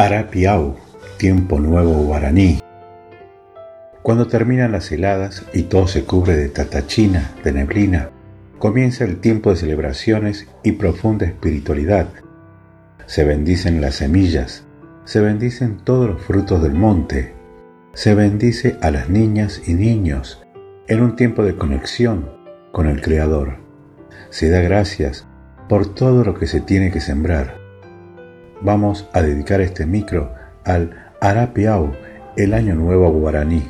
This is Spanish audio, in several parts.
Arapiau, tiempo nuevo guaraní. Cuando terminan las heladas y todo se cubre de tatachina, de neblina, comienza el tiempo de celebraciones y profunda espiritualidad. Se bendicen las semillas, se bendicen todos los frutos del monte, se bendice a las niñas y niños en un tiempo de conexión con el Creador. Se da gracias por todo lo que se tiene que sembrar. Vamos a dedicar este micro al Arapiau, el Año Nuevo Guaraní.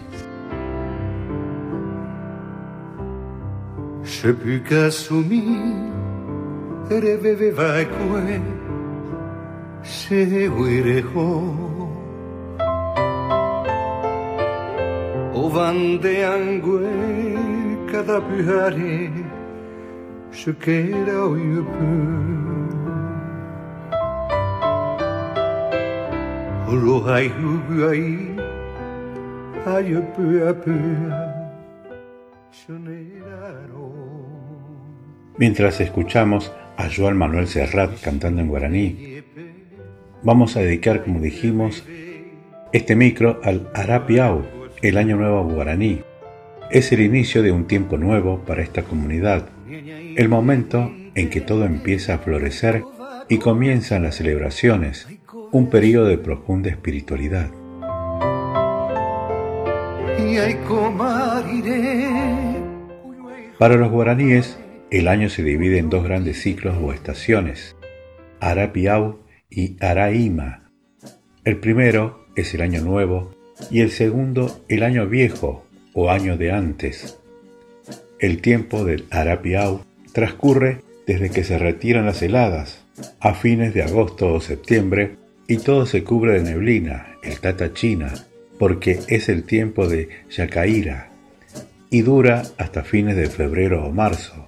Mientras escuchamos a Joan Manuel Serrat cantando en guaraní, vamos a dedicar, como dijimos, este micro al Arapiau, el Año Nuevo Guaraní, es el inicio de un tiempo nuevo para esta comunidad, el momento en que todo empieza a florecer y comienzan las celebraciones, un periodo de profunda espiritualidad. Para los guaraníes, el año se divide en dos grandes ciclos o estaciones, Arapiau y Araima. El primero es el año nuevo y el segundo el año viejo o año de antes. El tiempo del Arapiau transcurre desde que se retiran las heladas, a fines de agosto o septiembre, y todo se cubre de neblina, el Tata China, porque es el tiempo de Yacaira, y dura hasta fines de febrero o marzo.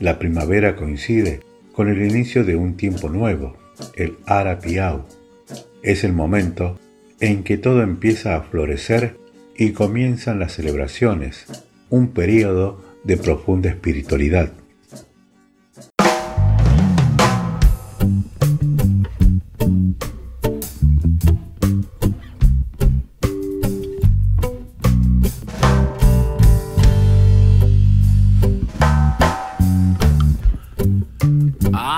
La primavera coincide con el inicio de un tiempo nuevo, el Arapiau. Es el momento en que todo empieza a florecer y comienzan las celebraciones, un periodo de profunda espiritualidad.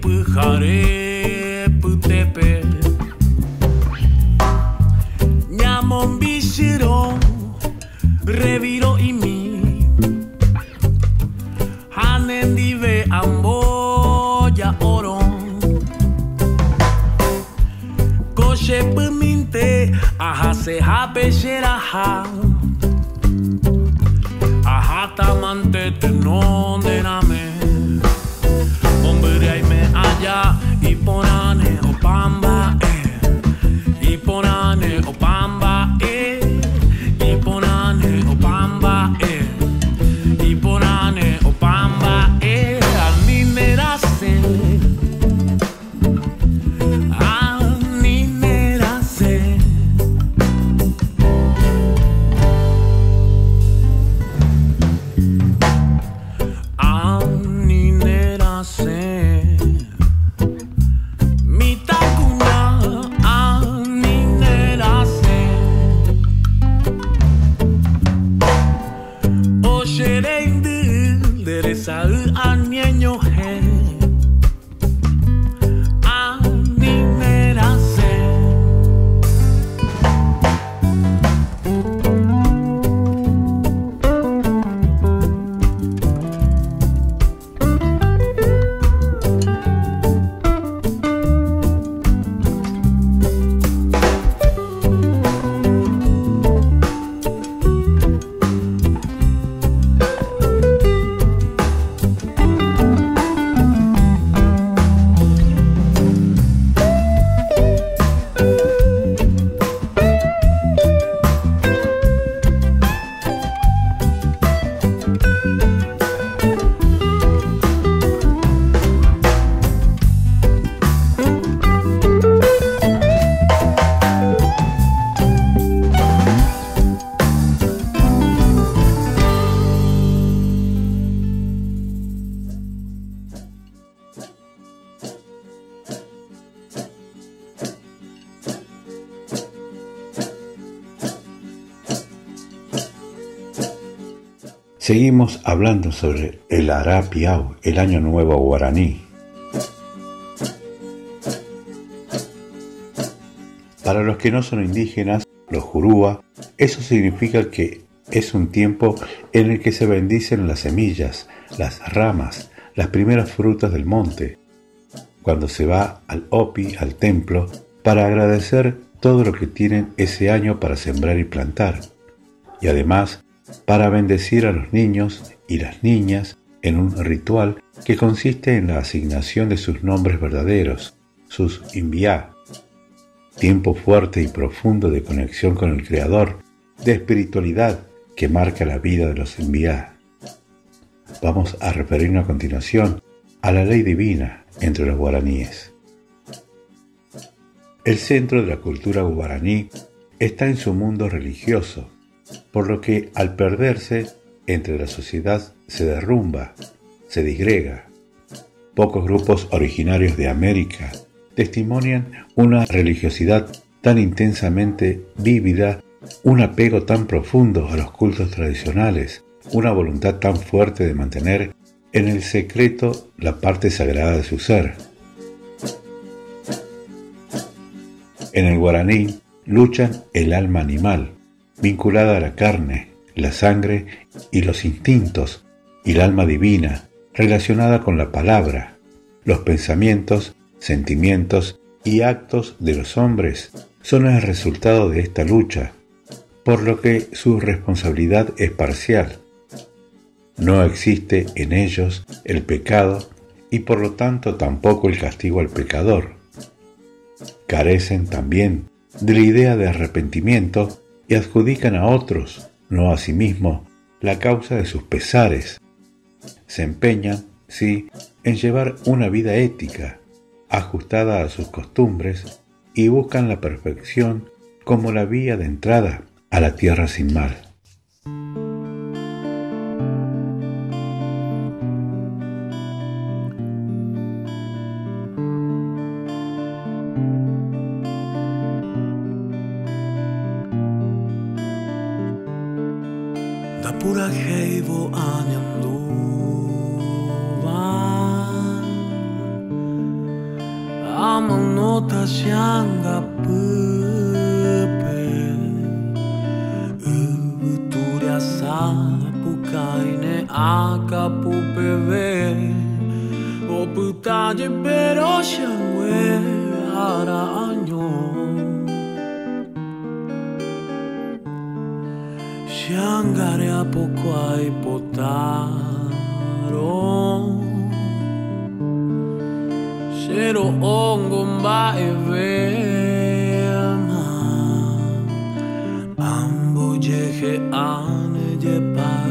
pâhare, pâtepe Esaú al niño Seguimos hablando sobre el Arapiao, el Año Nuevo Guaraní. Para los que no son indígenas, los Jurúa, eso significa que es un tiempo en el que se bendicen las semillas, las ramas, las primeras frutas del monte, cuando se va al Opi, al templo, para agradecer todo lo que tienen ese año para sembrar y plantar, y además para bendecir a los niños y las niñas en un ritual que consiste en la asignación de sus nombres verdaderos, sus inviá, tiempo fuerte y profundo de conexión con el Creador, de espiritualidad que marca la vida de los inviá. Vamos a referirnos a continuación a la ley divina entre los guaraníes. El centro de la cultura guaraní está en su mundo religioso, por lo que al perderse entre la sociedad se derrumba, se disgrega. Pocos grupos originarios de América testimonian una religiosidad tan intensamente vívida, un apego tan profundo a los cultos tradicionales, una voluntad tan fuerte de mantener en el secreto la parte sagrada de su ser. En el guaraní luchan el alma animal, vinculada a la carne, la sangre y los instintos, y el alma divina, relacionada con la palabra, los pensamientos, sentimientos y actos de los hombres son el resultado de esta lucha, por lo que su responsabilidad es parcial. No existe en ellos el pecado y por lo tanto tampoco el castigo al pecador. Carecen también de la idea de arrepentimiento y adjudican a otros, no a sí mismos, la causa de sus pesares. Se empeñan, sí, en llevar una vida ética, ajustada a sus costumbres, y buscan la perfección como la vía de entrada a la tierra sin mal. gevel aan een luar Am în nota șanga pâpe Îvăturea sa pucaine a capu pe vei O pâta de peroșa piangere a poco ai potaro. Ongo mba evema Ambo jehe ane je par.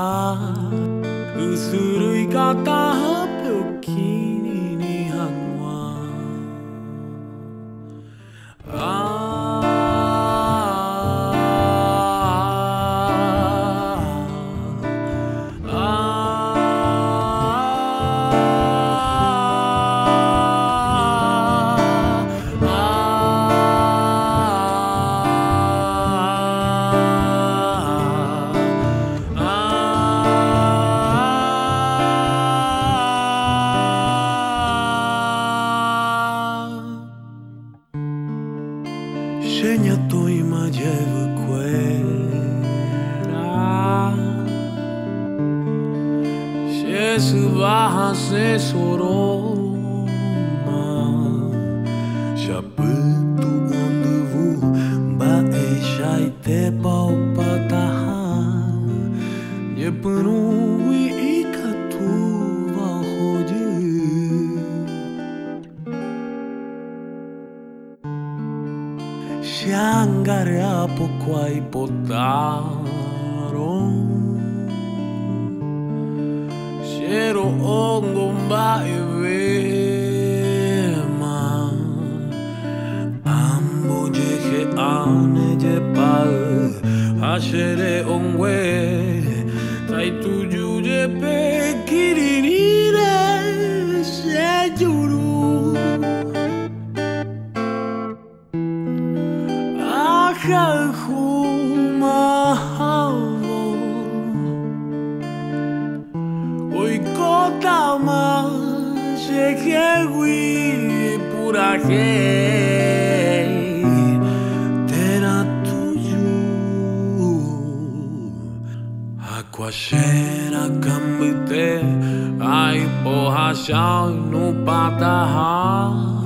Shesu baha se soroma marcheré un güey. Trae. Coachella kan vi det Ay på Hashan, no bata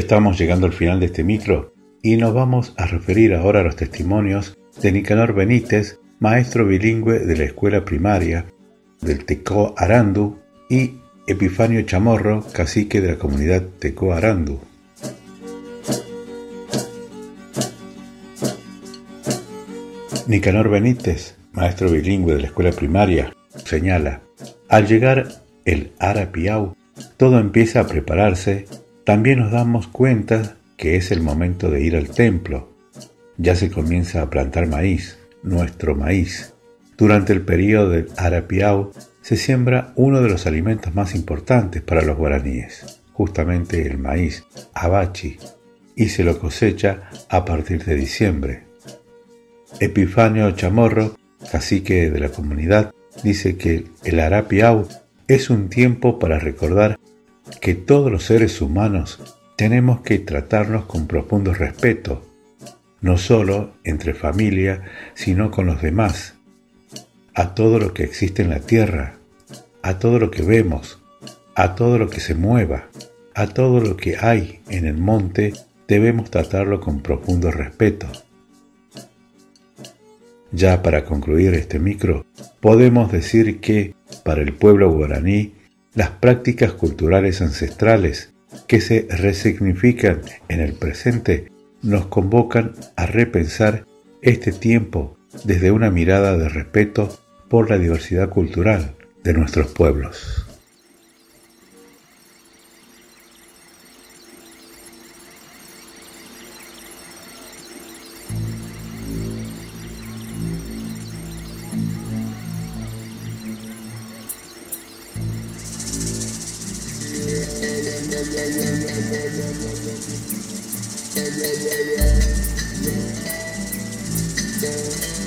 estamos llegando al final de este micro y nos vamos a referir ahora a los testimonios de Nicanor Benítez, maestro bilingüe de la escuela primaria del Tecó Arandu y Epifanio Chamorro, cacique de la comunidad Tecó Arandu. Nicanor Benítez, maestro bilingüe de la escuela primaria, señala, al llegar el Arapiau, todo empieza a prepararse, también nos damos cuenta que es el momento de ir al templo. Ya se comienza a plantar maíz, nuestro maíz. Durante el periodo del Arapiau se siembra uno de los alimentos más importantes para los guaraníes, justamente el maíz, abachi, y se lo cosecha a partir de diciembre. Epifanio Chamorro, cacique de la comunidad, dice que el Arapiau es un tiempo para recordar que todos los seres humanos tenemos que tratarnos con profundo respeto, no solo entre familia, sino con los demás, a todo lo que existe en la tierra, a todo lo que vemos, a todo lo que se mueva, a todo lo que hay en el monte, debemos tratarlo con profundo respeto. Ya para concluir este micro, podemos decir que para el pueblo guaraní, las prácticas culturales ancestrales que se resignifican en el presente nos convocan a repensar este tiempo desde una mirada de respeto por la diversidad cultural de nuestros pueblos. Yeah. yeah, yeah.